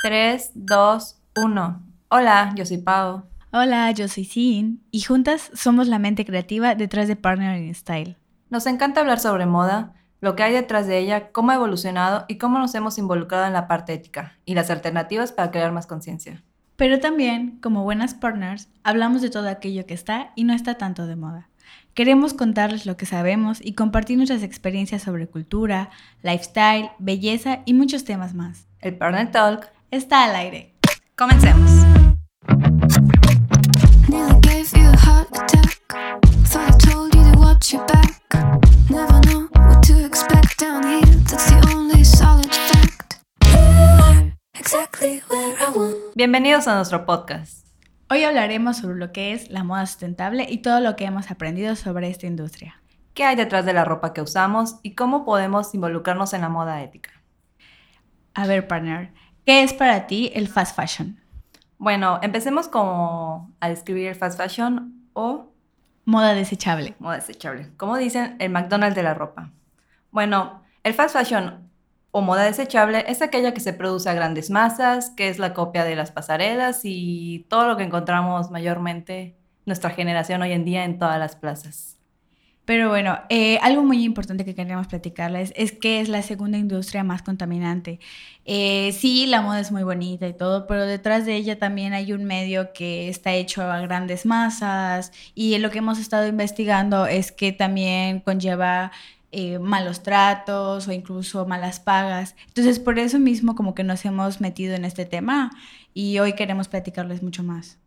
3, 2, 1. Hola, yo soy Pau. Hola, yo soy Sin y juntas somos la mente creativa detrás de Partner in Style. Nos encanta hablar sobre moda, lo que hay detrás de ella, cómo ha evolucionado y cómo nos hemos involucrado en la parte ética y las alternativas para crear más conciencia. Pero también, como buenas partners, hablamos de todo aquello que está y no está tanto de moda. Queremos contarles lo que sabemos y compartir nuestras experiencias sobre cultura, lifestyle, belleza y muchos temas más. El Partner Talk está al aire. Comencemos. Bienvenidos a nuestro podcast. Hoy hablaremos sobre lo que es la moda sustentable y todo lo que hemos aprendido sobre esta industria. ¿Qué hay detrás de la ropa que usamos y cómo podemos involucrarnos en la moda ética? A ver, partner, ¿qué es para ti el fast fashion? Bueno, empecemos como a describir el fast fashion o Moda desechable. moda desechable. Como dicen, el McDonald's de la ropa. Bueno, el fast fashion o moda desechable es aquella que se produce a grandes masas, que es la copia de las pasarelas y todo lo que encontramos mayormente nuestra generación hoy en día en todas las plazas. Pero bueno, eh, algo muy importante que queríamos platicarles es que es la segunda industria más contaminante. Eh, sí, la moda es muy bonita y todo, pero detrás de ella también hay un medio que está hecho a grandes masas y lo que hemos estado investigando es que también conlleva eh, malos tratos o incluso malas pagas. Entonces, por eso mismo como que nos hemos metido en este tema y hoy queremos platicarles mucho más.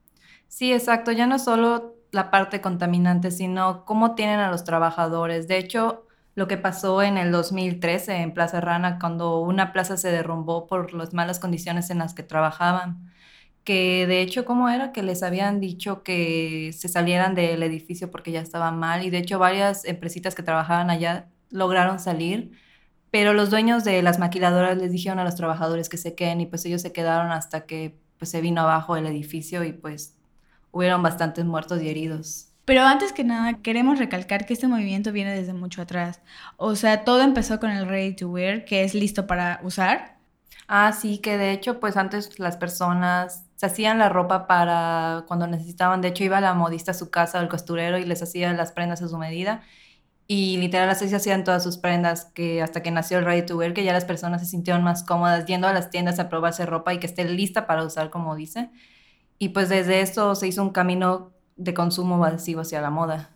Sí, exacto. Ya no solo la parte contaminante, sino cómo tienen a los trabajadores. De hecho, lo que pasó en el 2013 en Plaza Rana, cuando una plaza se derrumbó por las malas condiciones en las que trabajaban, que de hecho, ¿cómo era? Que les habían dicho que se salieran del edificio porque ya estaba mal y de hecho varias empresitas que trabajaban allá lograron salir, pero los dueños de las maquiladoras les dijeron a los trabajadores que se queden y pues ellos se quedaron hasta que pues se vino abajo el edificio y pues hubieron bastantes muertos y heridos. Pero antes que nada, queremos recalcar que este movimiento viene desde mucho atrás. O sea, todo empezó con el ready to wear, que es listo para usar. Ah, sí, que de hecho, pues antes las personas se hacían la ropa para cuando necesitaban. De hecho, iba la modista a su casa o el costurero y les hacía las prendas a su medida. Y literal así se hacían todas sus prendas, que hasta que nació el Ready to Wear, que ya las personas se sintieron más cómodas yendo a las tiendas a probarse ropa y que esté lista para usar, como dice. Y pues desde eso se hizo un camino de consumo masivo hacia la moda.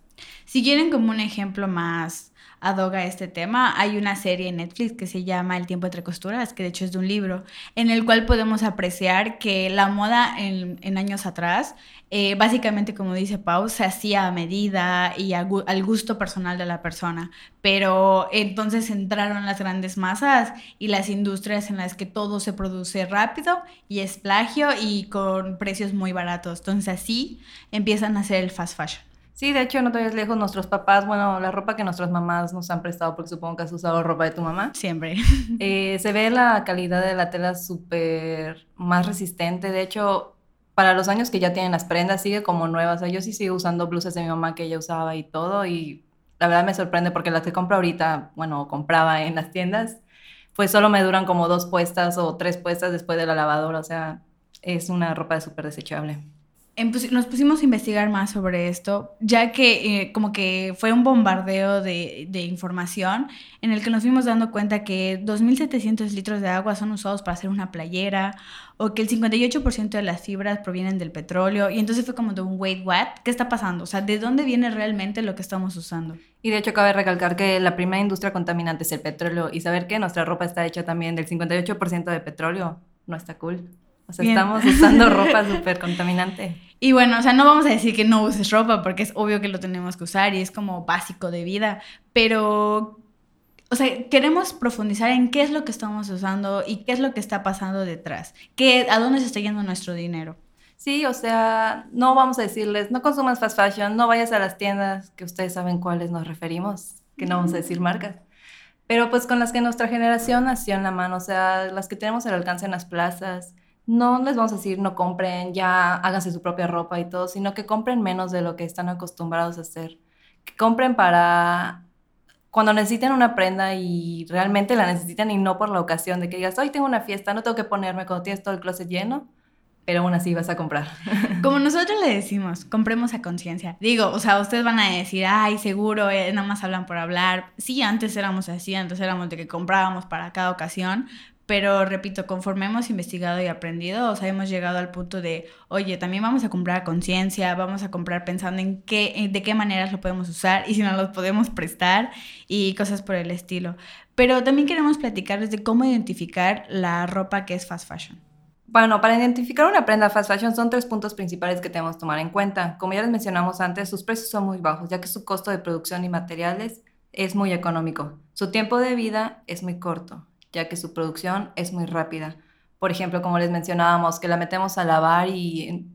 Si quieren como un ejemplo más ad hoc a este tema, hay una serie en Netflix que se llama El tiempo entre costuras, que de hecho es de un libro, en el cual podemos apreciar que la moda en, años atrás, eh, básicamente como dice Pau, se hacía a medida y al gusto personal de la persona, pero entonces entraron las grandes masas y las industrias en las que todo se produce rápido y es plagio y con precios muy baratos, entonces así empiezan a hacer el fast fashion. Sí, de hecho, no te vayas lejos, nuestros papás, bueno, la ropa que nuestras mamás nos han prestado, porque supongo que has usado ropa de tu mamá, Siempre. eh, se ve la calidad de la tela súper más resistente. De hecho, para los años que ya tienen las prendas, sigue como nueva. O sea, yo sí sigo usando blusas de mi mamá que ella usaba y todo, y la verdad me sorprende porque las que compro ahorita, bueno, compraba en las tiendas, pues solo me duran como dos puestas o tres puestas después de la lavadora. O sea, es una ropa súper desechable. Nos pusimos a investigar más sobre esto, ya que eh, como que fue un bombardeo de, de información en el que nos fuimos dando cuenta que 2.700 litros de agua son usados para hacer una playera o que el 58% de las fibras provienen del petróleo y entonces fue como de un wait, what? ¿Qué está pasando? O sea, ¿de dónde viene realmente lo que estamos usando? Y de hecho cabe recalcar que la primera industria contaminante es el petróleo y saber que nuestra ropa está hecha también del 58% de petróleo no está cool. O sea, Bien. estamos usando ropa súper contaminante. Y bueno, o sea, no vamos a decir que no uses ropa porque es obvio que lo tenemos que usar y es como básico de vida, pero, o sea, queremos profundizar en qué es lo que estamos usando y qué es lo que está pasando detrás, qué, a dónde se está yendo nuestro dinero. Sí, o sea, no vamos a decirles, no consumas fast fashion, no vayas a las tiendas, que ustedes saben cuáles nos referimos, que no vamos a decir marcas. Pero pues con las que nuestra generación nació en la mano, o sea, las que tenemos al alcance en las plazas, no les vamos a decir no compren, ya háganse su propia ropa y todo, sino que compren menos de lo que están acostumbrados a hacer. Que compren para cuando necesitan una prenda y realmente la necesitan y no por la ocasión de que digas, hoy tengo una fiesta, no tengo que ponerme cuando tienes todo el closet lleno, pero aún así vas a comprar. Como nosotros le decimos, compremos a conciencia. Digo, o sea, ustedes van a decir, ay, seguro, eh, nada más hablan por hablar. Sí, antes éramos así, antes éramos de que comprábamos para cada ocasión, pero repito, conforme hemos investigado y aprendido, o sea, hemos llegado al punto de, oye, también vamos a comprar conciencia, vamos a comprar pensando en qué, en de qué maneras lo podemos usar y si no los podemos prestar y cosas por el estilo. Pero también queremos platicarles de cómo identificar la ropa que es fast fashion. Bueno, para identificar una prenda fast fashion son tres puntos principales que tenemos que tomar en cuenta. Como ya les mencionamos antes, sus precios son muy bajos, ya que su costo de producción y materiales es muy económico. Su tiempo de vida es muy corto, ya que su producción es muy rápida. Por ejemplo, como les mencionábamos, que la metemos a lavar y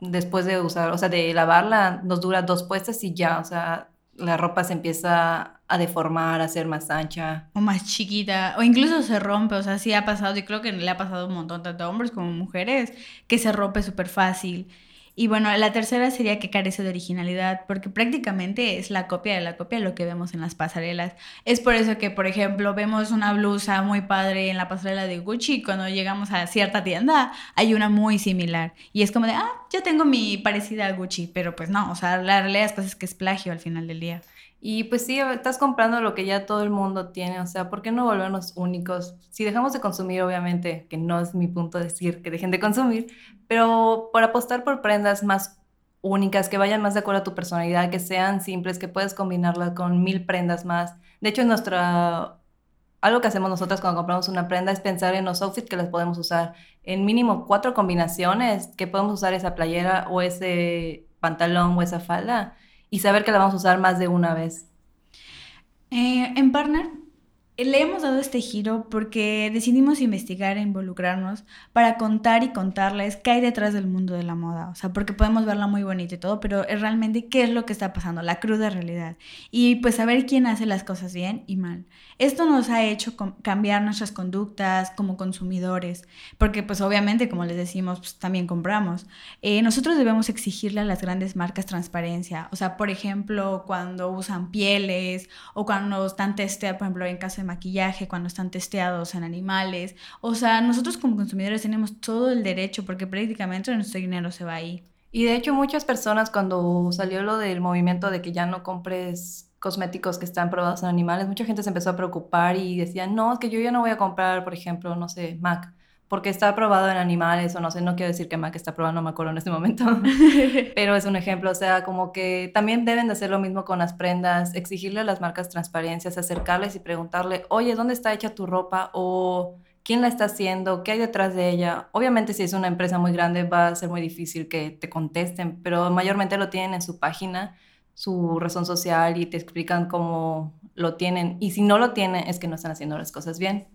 después de usar, o sea, de lavarla nos dura dos puestas y ya, o sea, la ropa se empieza a deformar, a ser más ancha. O más chiquita, o incluso se rompe, o sea, sí ha pasado, y creo que le ha pasado un montón, tanto a hombres como mujeres, que se rompe súper fácil. Y bueno, la tercera sería que carece de originalidad, porque prácticamente es la copia de la copia lo que vemos en las pasarelas. Es por eso que, por ejemplo, vemos una blusa muy padre en la pasarela de Gucci cuando llegamos a cierta tienda hay una muy similar. Y es como de, ah, yo tengo mi parecida a Gucci, pero pues no, o sea, la realidad es que es plagio al final del día. Y pues sí, estás comprando lo que ya todo el mundo tiene, o sea, ¿por qué no volvernos únicos? Si dejamos de consumir, obviamente, que no es mi punto decir que dejen de consumir, pero por apostar por prendas más únicas, que vayan más de acuerdo a tu personalidad, que sean simples, que puedes combinarlas con mil prendas más. De hecho, nuestra... Algo que hacemos nosotras cuando compramos una prenda es pensar en los outfits que las podemos usar. En mínimo cuatro combinaciones que podemos usar esa playera o ese pantalón o esa falda y saber que la vamos a usar más de una vez. Eh, en Partner le hemos dado este giro porque decidimos investigar e involucrarnos para contar y contarles qué hay detrás del mundo de la moda. O sea, porque podemos verla muy bonita y todo, pero es realmente qué es lo que está pasando, la cruda realidad. Y pues saber quién hace las cosas bien y mal. Esto nos ha hecho cambiar nuestras conductas como consumidores, porque pues obviamente, como les decimos, pues, también compramos. Eh, nosotros debemos exigirle a las grandes marcas transparencia. O sea, por ejemplo, cuando usan pieles o cuando están testeados, por ejemplo, en caso de maquillaje, cuando están testeados en animales. O sea, nosotros como consumidores tenemos todo el derecho porque prácticamente nuestro dinero se va ahí. Y de hecho muchas personas cuando salió lo del movimiento de que ya no compres cosméticos que están probados en animales, mucha gente se empezó a preocupar y decía, no, es que yo ya no voy a comprar, por ejemplo, no sé, MAC, porque está probado en animales o no sé, no quiero decir que MAC está probado, no me acuerdo en este momento, pero es un ejemplo, o sea, como que también deben de hacer lo mismo con las prendas, exigirle a las marcas transparencias, acercarles y preguntarle, oye, ¿dónde está hecha tu ropa? O quién la está haciendo, qué hay detrás de ella. Obviamente si es una empresa muy grande va a ser muy difícil que te contesten, pero mayormente lo tienen en su página, su razón social y te explican cómo lo tienen. Y si no lo tienen es que no están haciendo las cosas bien.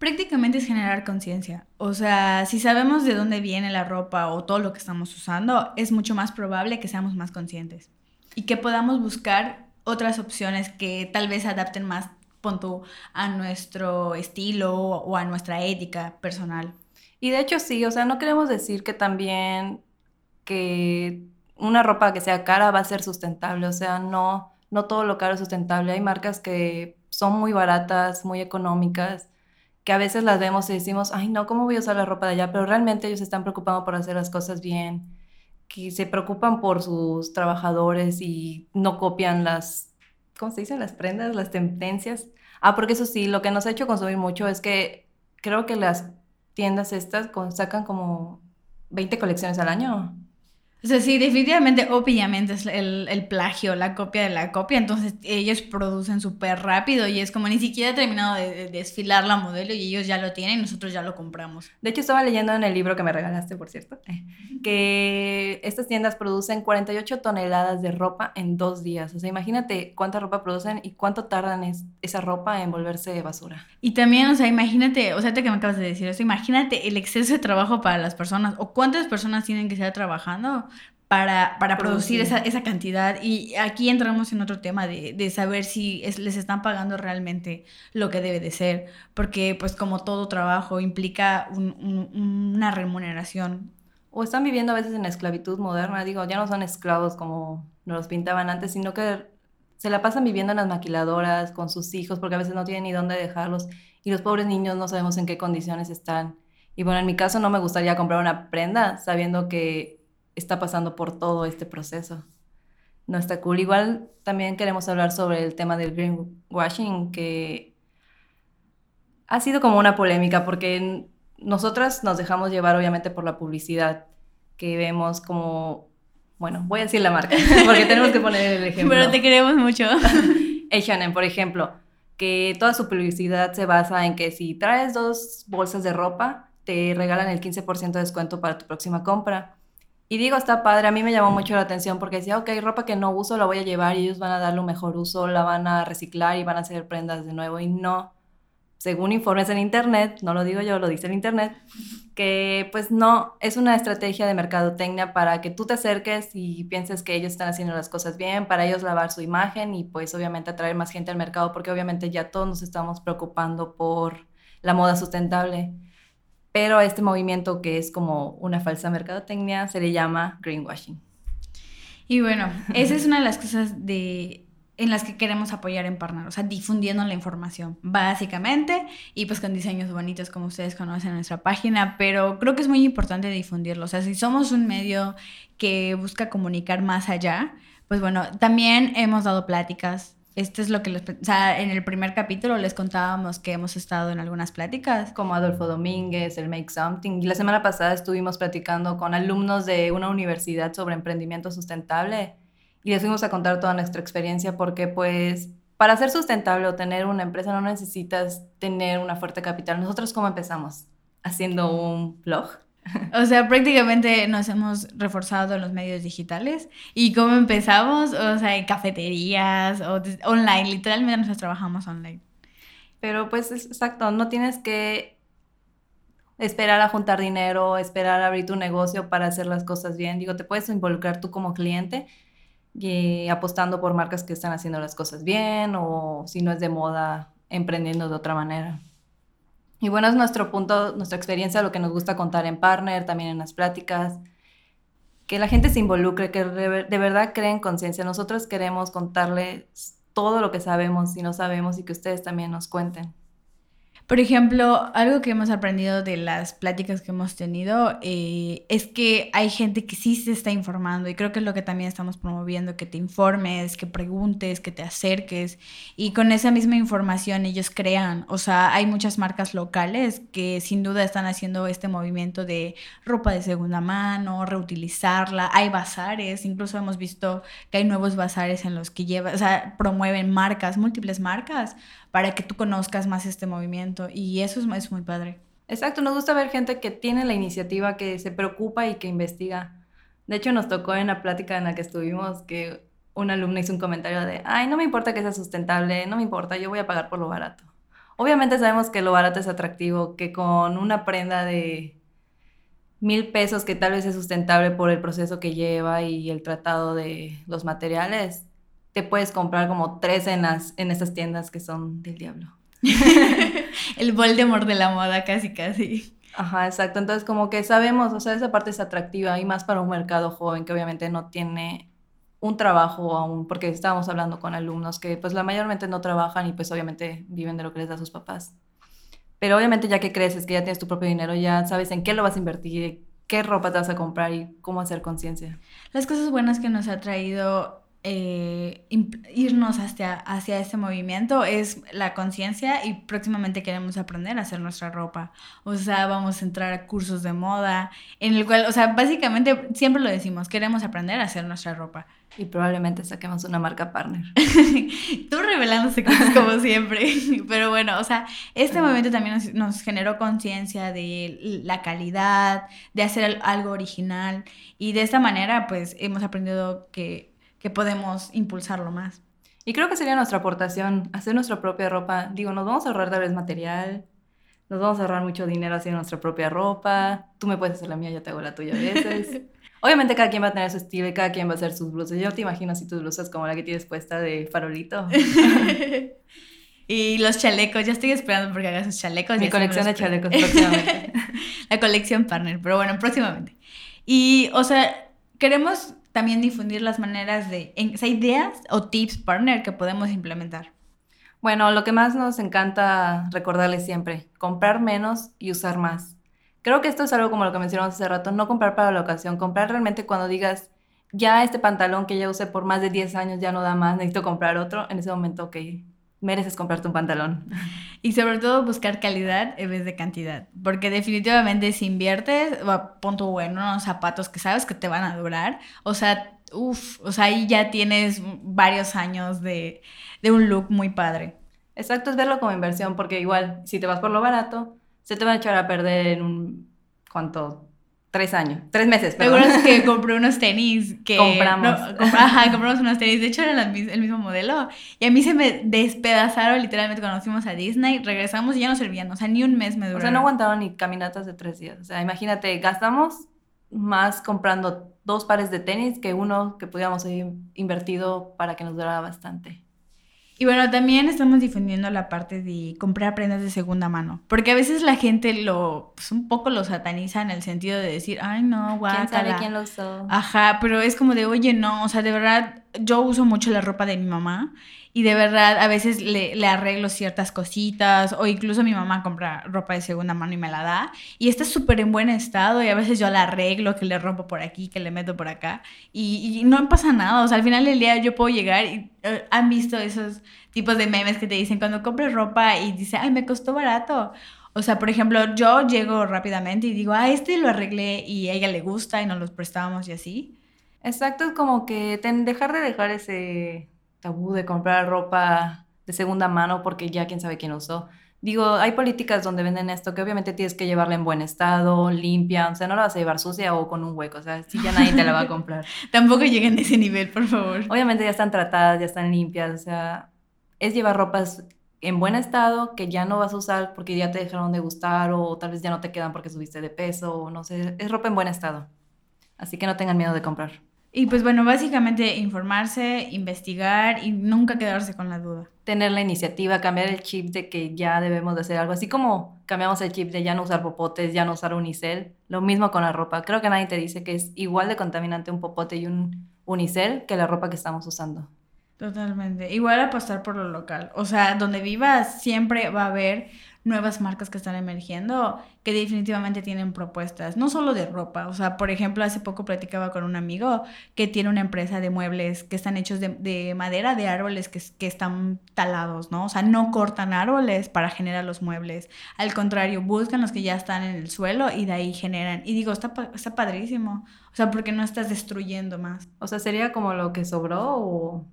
Prácticamente es generar conciencia. O sea, si sabemos de dónde viene la ropa o todo lo que estamos usando, es mucho más probable que seamos más conscientes y que podamos buscar otras opciones que tal vez adapten más punto a nuestro estilo o a nuestra ética personal. Y de hecho sí, o sea, no queremos decir que también que una ropa que sea cara va a ser sustentable, o sea, no, no todo lo caro es sustentable. Hay marcas que son muy baratas, muy económicas, que a veces las vemos y decimos, ay no, ¿cómo voy a usar la ropa de allá? Pero realmente ellos están preocupando por hacer las cosas bien, que se preocupan por sus trabajadores y no copian las, ¿cómo se dice? Las prendas, las tendencias. Ah, porque eso sí, lo que nos ha hecho consumir mucho es que creo que las tiendas estas sacan como 20 colecciones al año. O sea, sí, definitivamente, obviamente es el, el, plagio, la copia de la copia. Entonces ellos producen súper rápido y es como ni siquiera he terminado de, de, desfilar la modelo y ellos ya lo tienen y nosotros ya lo compramos. De hecho, estaba leyendo en el libro que me regalaste, por cierto, que estas tiendas producen 48 toneladas de ropa en dos días. O sea, imagínate cuánta ropa producen y cuánto tardan es, esa ropa en volverse basura. Y también, o sea, imagínate, o sea, te que me acabas de decir eso, imagínate el exceso de trabajo para las personas o cuántas personas tienen que estar trabajando para, para producir, esa, esa, cantidad. Y aquí entramos en otro tema de, de saber si es, les están pagando realmente lo que debe de ser, porque pues como todo trabajo implica un, un, una remuneración. O están viviendo a veces en esclavitud moderna, digo, ya no son esclavos como nos los pintaban antes, sino que se la pasan viviendo en las maquiladoras con sus hijos porque a veces no tienen ni dónde dejarlos y los pobres niños no sabemos en qué condiciones están. Y bueno, en mi caso no me gustaría comprar una prenda sabiendo que está pasando por todo este proceso. No está cool. Igual también queremos hablar sobre el tema del greenwashing, que ha sido como una polémica porque nosotras nos dejamos llevar obviamente por la publicidad que vemos como, bueno, voy a decir la marca porque tenemos que poner el ejemplo. Pero te queremos mucho. H&M, por ejemplo, que toda su publicidad se basa en que si traes dos bolsas de ropa, te regalan el 15% de descuento para tu próxima compra. Y digo, está padre, a mí me llamó mucho la atención porque decía, ok, ropa que no uso la voy a llevar y ellos van a darle un mejor uso, la van a reciclar y van a hacer prendas de nuevo. Y no, según informes en Internet, no lo digo yo, lo dice el Internet, que pues no, es una estrategia de mercadotecnia para que tú te acerques y pienses que ellos están haciendo las cosas bien, para ellos lavar su imagen y pues obviamente atraer más gente al mercado porque obviamente ya todos nos estamos preocupando por la moda sustentable. Pero a este movimiento que es como una falsa mercadotecnia se le llama greenwashing. Y bueno, esa es una de las cosas de en las que queremos apoyar en Partner, o sea, difundiendo la información, básicamente, y pues con diseños bonitos como ustedes conocen en nuestra página, pero creo que es muy importante difundirlo, o sea, si somos un medio que busca comunicar más allá, pues bueno, también hemos dado pláticas. Esto es lo que les, o sea, en el primer capítulo les contábamos que hemos estado en algunas pláticas. Como Adolfo Domínguez, el Make Something. Y la semana pasada estuvimos platicando con alumnos de una universidad sobre emprendimiento sustentable y les fuimos a contar toda nuestra experiencia porque pues para ser sustentable o tener una empresa no necesitas tener una fuerte capital. Nosotros cómo empezamos? Haciendo un blog. O sea, prácticamente nos hemos reforzado en los medios digitales. ¿Y cómo empezamos? O sea, en cafeterías o online, literalmente nosotros trabajamos online. Pero pues exacto, no tienes que esperar a juntar dinero, esperar a abrir tu negocio para hacer las cosas bien. Digo, te puedes involucrar tú como cliente y apostando por marcas que están haciendo las cosas bien o si no es de moda, emprendiendo de otra manera. Y bueno, es nuestro punto, nuestra experiencia, lo que nos gusta contar en Partner, también en las pláticas, que la gente se involucre, que de verdad creen conciencia. Nosotros queremos contarles todo lo que sabemos y no sabemos y que ustedes también nos cuenten. Por ejemplo, algo que hemos aprendido de las pláticas que hemos tenido eh, es que hay gente que sí se está informando y creo que es lo que también estamos promoviendo, que te informes, que preguntes, que te acerques y con esa misma información ellos crean. O sea, hay muchas marcas locales que sin duda están haciendo este movimiento de ropa de segunda mano, reutilizarla. Hay bazares, incluso hemos visto que hay nuevos bazares en los que llevan, o sea, promueven marcas, múltiples marcas para que tú conozcas más este movimiento y eso es, muy padre. Exacto, nos gusta ver gente que tiene la iniciativa, que se preocupa y que investiga. De hecho, nos tocó en la plática en la que estuvimos que una alumna hizo un comentario de, ay, no me importa que sea sustentable, no me importa, yo voy a pagar por lo barato. Obviamente sabemos que lo barato es atractivo, que con una prenda de mil pesos que tal vez es sustentable por el proceso que lleva y el tratado de los materiales, te puedes comprar como tres cenas en esas tiendas que son del diablo. el Voldemort de la moda, casi, casi. Ajá, exacto. Entonces, como que sabemos, o sea, esa parte es atractiva y más para un mercado joven que obviamente no tiene un trabajo aún, porque estábamos hablando con alumnos que pues la mayormente no trabajan y pues obviamente viven de lo que les da sus papás. Pero obviamente ya que creces, que ya tienes tu propio dinero, ya sabes en qué lo vas a invertir, qué ropa te vas a comprar y cómo hacer conciencia. Las cosas buenas que nos ha traído eh, irnos hacia, hacia este movimiento es la conciencia y próximamente queremos aprender a hacer nuestra ropa. O sea, vamos a entrar a cursos de moda, en el cual, o sea, básicamente siempre lo decimos, queremos aprender a hacer nuestra ropa. Y probablemente saquemos una marca partner. Tú revelándose cosas como siempre. Pero bueno, o sea, este movimiento también nos, nos generó conciencia de la calidad, de hacer algo original. Y de esta manera, pues hemos aprendido que que podemos impulsarlo más. Y creo que sería nuestra aportación, hacer nuestra propia ropa. Digo, nos vamos a ahorrar tal vez material, nos vamos a ahorrar mucho dinero haciendo nuestra propia ropa. Tú me puedes hacer la mía, yo te hago la tuya a veces. Obviamente cada quien va a tener su estilo y cada quien va a hacer sus blusas. Yo te imagino así tus blusas como la que tienes puesta de farolito. y los chalecos, ya estoy esperando porque hagas sus chalecos. Mi colección de chalecos próximamente. la colección partner, pero bueno, próximamente. Y, o sea, queremos también difundir las maneras de, en- ideas o tips partner que podemos implementar. Bueno, lo que más nos encanta recordarles siempre, comprar menos y usar más. Creo que esto es algo como lo que mencionamos hace rato, no comprar para la ocasión, comprar realmente cuando digas, ya este pantalón que ya usé por más de 10 años ya no da más, necesito comprar otro, en ese momento, ok, mereces comprarte un pantalón. Y sobre todo buscar calidad en vez de cantidad. Porque definitivamente si inviertes, pon tu bueno unos zapatos que sabes que te van a durar. O sea, uff, o sea, ahí ya tienes varios años de, de un look muy padre. Exacto, es verlo como inversión, porque igual, si te vas por lo barato, se te van a echar a perder en un, ¿cuánto? Tres años, tres meses, perdón. Es que compré unos tenis que... Compramos. no, ajá, compramos unos tenis. De hecho, eran el mismo modelo. Y a mí se me despedazaron literalmente cuando fuimos a Disney. Regresamos y ya no servían. O sea, ni un mes me O duraron. sea, no aguantaron ni caminatas de tres días. O sea, imagínate, gastamos más comprando dos pares de tenis que uno que pudiéramos haber invertido para que nos durara bastante. Y bueno, también estamos difundiendo la parte de comprar prendas de segunda mano. Porque a veces la gente lo, pues un poco lo sataniza en el sentido de decir, ay, no, ¿Quién sabe guácala. quién lo usó? Ajá, pero es como de, oye, no, o sea, de verdad, yo uso mucho la ropa de mi mamá y de verdad a veces le, arreglo ciertas cositas o incluso mi mamá compra ropa de segunda mano y me la da y está súper en buen estado y a veces yo la arreglo, que le rompo por aquí, que le meto por acá y, y no pasa nada, o sea, al final del día yo puedo llegar y eh, han visto esos tipos de memes que te dicen cuando compras ropa y dice, ay, me costó barato. O sea, por ejemplo, yo llego rápidamente y digo, ah, este lo arreglé y a ella le gusta y nos los prestábamos y así. Exacto, es como que dejar de dejar ese tabú de comprar ropa de segunda mano porque ya quién sabe quién usó. Digo, hay políticas donde venden esto que obviamente tienes que llevarla en buen estado, limpia, o sea, no la vas a llevar sucia o con un hueco, o sea, si ya nadie te la va a comprar. Tampoco lleguen a ese nivel, por favor. Obviamente ya están tratadas, ya están limpias, o sea, es llevar ropas en buen estado que ya no vas a usar porque ya te dejaron de gustar o tal vez ya no te quedan porque subiste de peso o no sé, es ropa en buen estado. Así que no tengan miedo de comprar. Y pues bueno, básicamente informarse, investigar y nunca quedarse con la duda. Tener la iniciativa, cambiar el chip de que ya debemos de hacer algo, así como cambiamos el chip de ya no usar popotes, ya no usar unicel, lo mismo con la ropa. Creo que nadie te dice que es igual de contaminante un popote y un unicel que la ropa que estamos usando. Totalmente. Igual apostar por lo local. O sea, donde vivas siempre va a haber nuevas marcas que están emergiendo que definitivamente tienen propuestas, no solo de ropa. O sea, por ejemplo, hace poco platicaba con un amigo que tiene una empresa de muebles que están hechos de, de madera de árboles que, que están talados, ¿no? O sea, no cortan árboles para generar los muebles. Al contrario, buscan los que ya están en el suelo y de ahí generan. Y digo, está, está padrísimo. O sea, porque no estás destruyendo más. O sea, sería como lo que sobró o...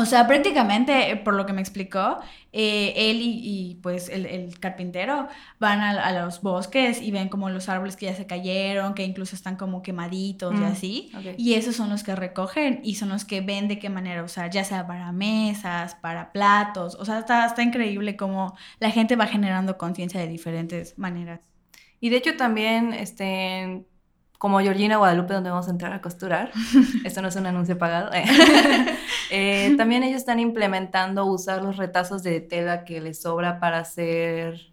O sea, prácticamente, eh, por lo que me explicó, eh, él y, y, pues el, el carpintero van a, a los bosques y ven como los árboles que ya se cayeron, que incluso están como quemaditos y Mm, así. Y esos son los que recogen y son los que ven de qué manera usar, ya sea para mesas, para platos. O sea, está, está increíble cómo la gente va generando conciencia de diferentes maneras. Y de hecho también, este, como Georgina Guadalupe, donde vamos a entrar a costurar, esto no es un anuncio pagado, eh, también ellos están implementando usar los retazos de tela que les sobra para hacer...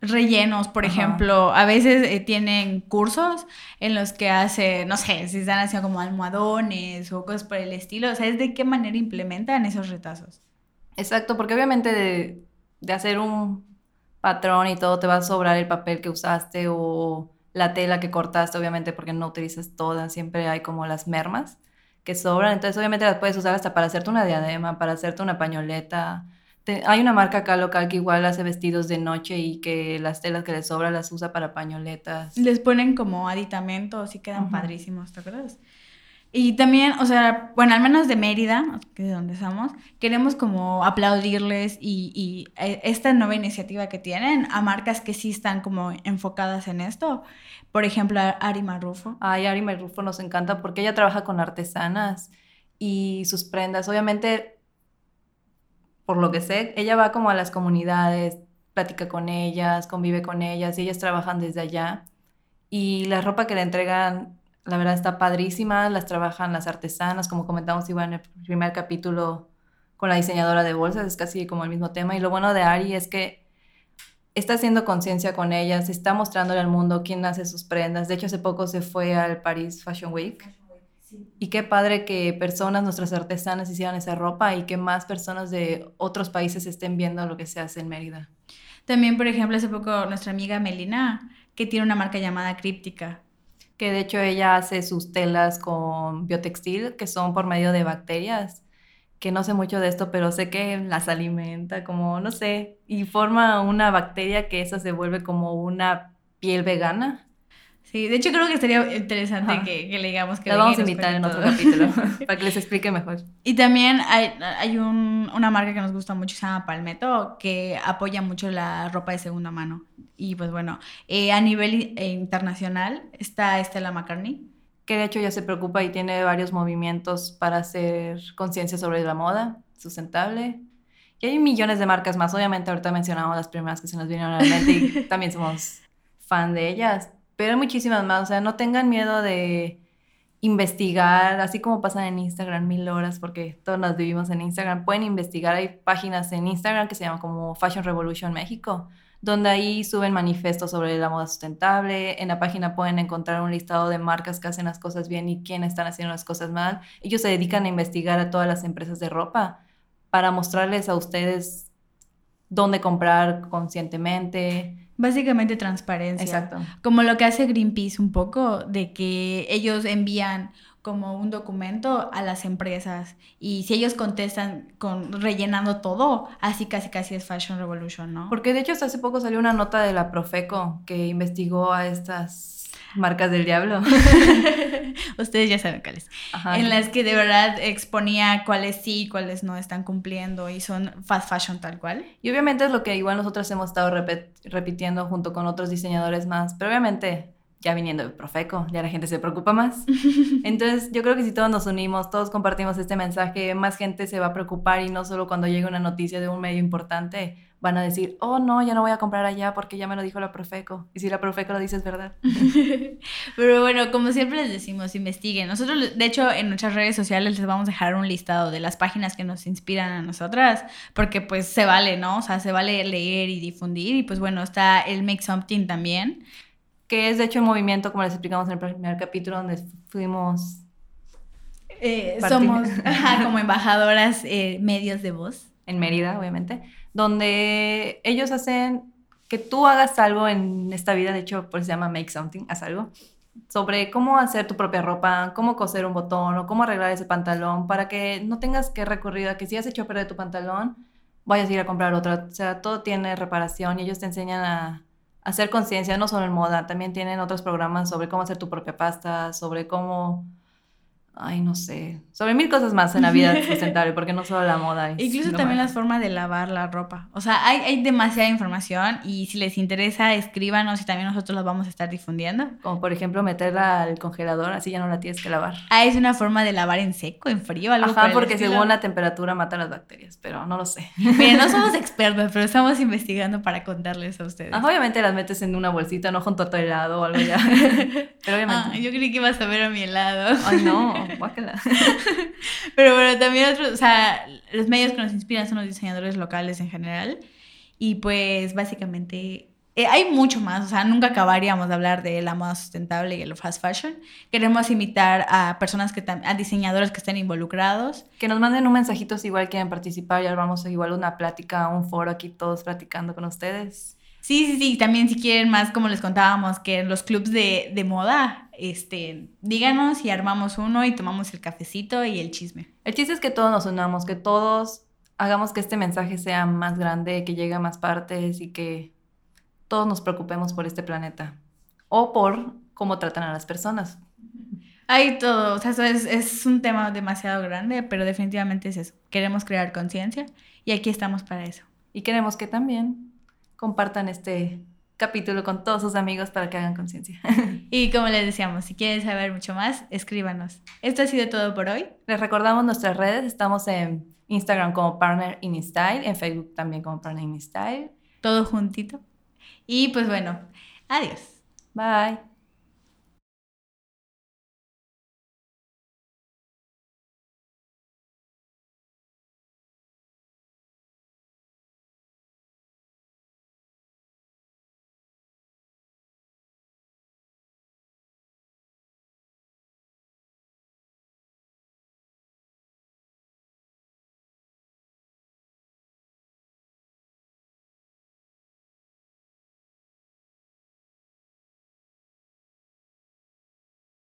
rellenos, por Ajá. ejemplo, a veces eh, tienen cursos en los que hace, no sé, si están haciendo como almohadones o cosas por el estilo, o sea, es de qué manera implementan esos retazos. Exacto, porque obviamente de, de hacer un patrón y todo te va a sobrar el papel que usaste o la tela que cortaste, obviamente porque no utilizas toda, siempre hay como las mermas que sobran, entonces obviamente las puedes usar hasta para hacerte una diadema, para hacerte una pañoleta. Te- hay una marca acá local que igual hace vestidos de noche y que las telas que le sobran las usa para pañoletas. Les ponen como aditamentos y quedan padrísimos, ¿te acuerdas? Y también, o sea, bueno, al menos de Mérida, que es de donde estamos, queremos como aplaudirles y, y, eh, esta nueva iniciativa que tienen a marcas que sí están como enfocadas en esto. Por ejemplo, Ari Marrufo. Ay, Ari Merrufo nos encanta porque ella trabaja con artesanas y sus prendas. Obviamente, por lo que sé, ella va como a las comunidades, platica con ellas, convive con ellas y ellas trabajan desde allá. Y la ropa que le entregan, la verdad, está padrísima. Las trabajan las artesanas, como comentamos igual en el primer capítulo con la diseñadora de bolsas, es casi como el mismo tema. Y lo bueno de Ari es que está haciendo conciencia con ellas, está mostrándole al mundo quién hace sus prendas. De hecho, hace poco se fue al Paris Fashion Week Y qué padre que personas, nuestras artesanas, hicieran esa ropa y que más personas de otros países estén viendo lo que se hace en Mérida. También, por ejemplo, hace poco nuestra amiga Melina, que tiene una marca llamada Críptica. Que de hecho ella hace sus telas con biotextil, que son por medio de bacterias. Que no sé mucho de esto, pero sé que las alimenta, como no sé, y forma una bacteria que esa se vuelve como una piel vegana. Sí, de hecho creo que estaría interesante que, que le digamos que La vamos a invitar en otro capítulo para que les explique mejor. Y también hay, hay un- una marca que nos gusta mucho, se llama Palmetto, que apoya mucho la ropa de segunda mano. Y pues bueno, eh, a nivel eh, internacional está Stella McCartney. Que de hecho ya se preocupa y tiene varios movimientos para hacer conciencia sobre la moda sustentable. Y hay millones de marcas más. Obviamente ahorita mencionamos las primeras que se nos vinieron a la mente y también somos fan de ellas. Pero hay muchísimas más. O sea, no tengan miedo de investigar, así como pasan en Instagram mil horas, porque todos nos vivimos en Instagram. Pueden investigar. Hay páginas en Instagram que se llaman como Fashion Revolution México donde ahí suben manifiestos sobre la moda sustentable. En la página pueden encontrar un listado de marcas que hacen las cosas bien y quiénes están haciendo las cosas mal. Ellos se dedican a investigar a todas las empresas de ropa para mostrarles a ustedes dónde comprar conscientemente. Básicamente transparencia. Exacto. Como lo que hace Greenpeace un poco, de que ellos envían como un documento a las empresas y si ellos contestan con rellenando todo, así casi casi es Fashion Revolution, ¿no? Porque de hecho hasta hace poco salió una nota de la Profeco que investigó a estas marcas del diablo. Ustedes ya saben cuáles. Ajá. En las que de verdad exponía cuáles sí y cuáles no están cumpliendo y son fast fashion tal cual. Y obviamente es lo que igual nosotros hemos estado repitiendo junto con otros diseñadores más, pero obviamente ya viniendo de Profeco, ya la gente se preocupa más. Entonces yo creo que si todos nos unimos, todos compartimos este mensaje, más gente se va a preocupar y no solo cuando llegue una noticia de un medio importante van a decir, oh no, ya no voy a comprar allá porque ya me lo dijo la Profeco. Y si la Profeco lo dice es verdad. Pero bueno, como siempre les decimos, investiguen. Nosotros, de hecho, en nuestras redes sociales les vamos a dejar un listado de las páginas que nos inspiran a nosotras, porque pues se vale, ¿no? O sea, se vale leer y difundir. Y pues bueno, está el Make Something también. Que es de hecho un movimiento, como les explicamos en el primer capítulo, donde fuimos Eh, somos ajá, como embajadoras eh, medios de voz. en Mérida, obviamente, donde ellos hacen que tú hagas algo en esta vida, de hecho, por eso se llama Make Something, haz algo, sobre cómo hacer tu propia ropa, cómo coser un botón o cómo arreglar ese pantalón para que no tengas que recurrir a que si has hecho perder tu pantalón, vayas a ir a comprar otro. O sea, todo tiene reparación y ellos te enseñan a hacer conciencia, no solo en moda, también tienen otros programas sobre cómo hacer tu propia pasta, sobre cómo... Ay, no sé. Sobre mil cosas más en la vida sustentable, porque no solo la moda. es Incluso también las formas de lavar la ropa. O sea, hay, hay demasiada información y si les interesa, escríbanos y también nosotros las vamos a estar difundiendo. Como por ejemplo meterla al congelador, así ya no la tienes que lavar. Ah, es una forma de lavar en seco, en frío, algo Ajá, porque estilo. según la temperatura mata las bacterias, pero no lo sé. Miren, no somos expertos, pero estamos investigando para contarles a ustedes. Ajá, obviamente las metes en una bolsita, no junto a tu helado o algo ya. Pero obviamente. Ah, yo creí que ibas a ver a mi helado. Ay, no, guácala. Pero bueno, también otros, o sea, los medios que nos inspiran son los diseñadores locales en general. Y pues básicamente eh, hay mucho más, o sea, nunca acabaríamos de hablar de la moda sustentable y el fast fashion. Queremos invitar a personas que a diseñadores que estén involucrados. Que nos manden un mensajito si igual quieren participar y armamos igual una plática, un foro aquí todos platicando con ustedes. Sí, sí, sí, también si quieren más, como les contábamos, que en los clubs de, de moda, este, díganos y armamos uno y tomamos el cafecito y el chisme. El chiste es que todos nos unamos, que todos hagamos que este mensaje sea más grande, que llegue a más partes y que todos nos preocupemos por este planeta. O por cómo tratan a las personas. Hay todo, o sea, eso es, es un tema demasiado grande, pero definitivamente es eso. Queremos crear conciencia y aquí estamos para eso. Y queremos que también compartan este capítulo con todos sus amigos para que hagan conciencia. Y como les decíamos, si quieren saber mucho más, escríbanos. Esto ha sido todo por hoy. Les recordamos nuestras redes, estamos en Instagram como Partner in Style, en Facebook también como Partner in Style. Todo juntito. Y pues bueno, adiós. Bye.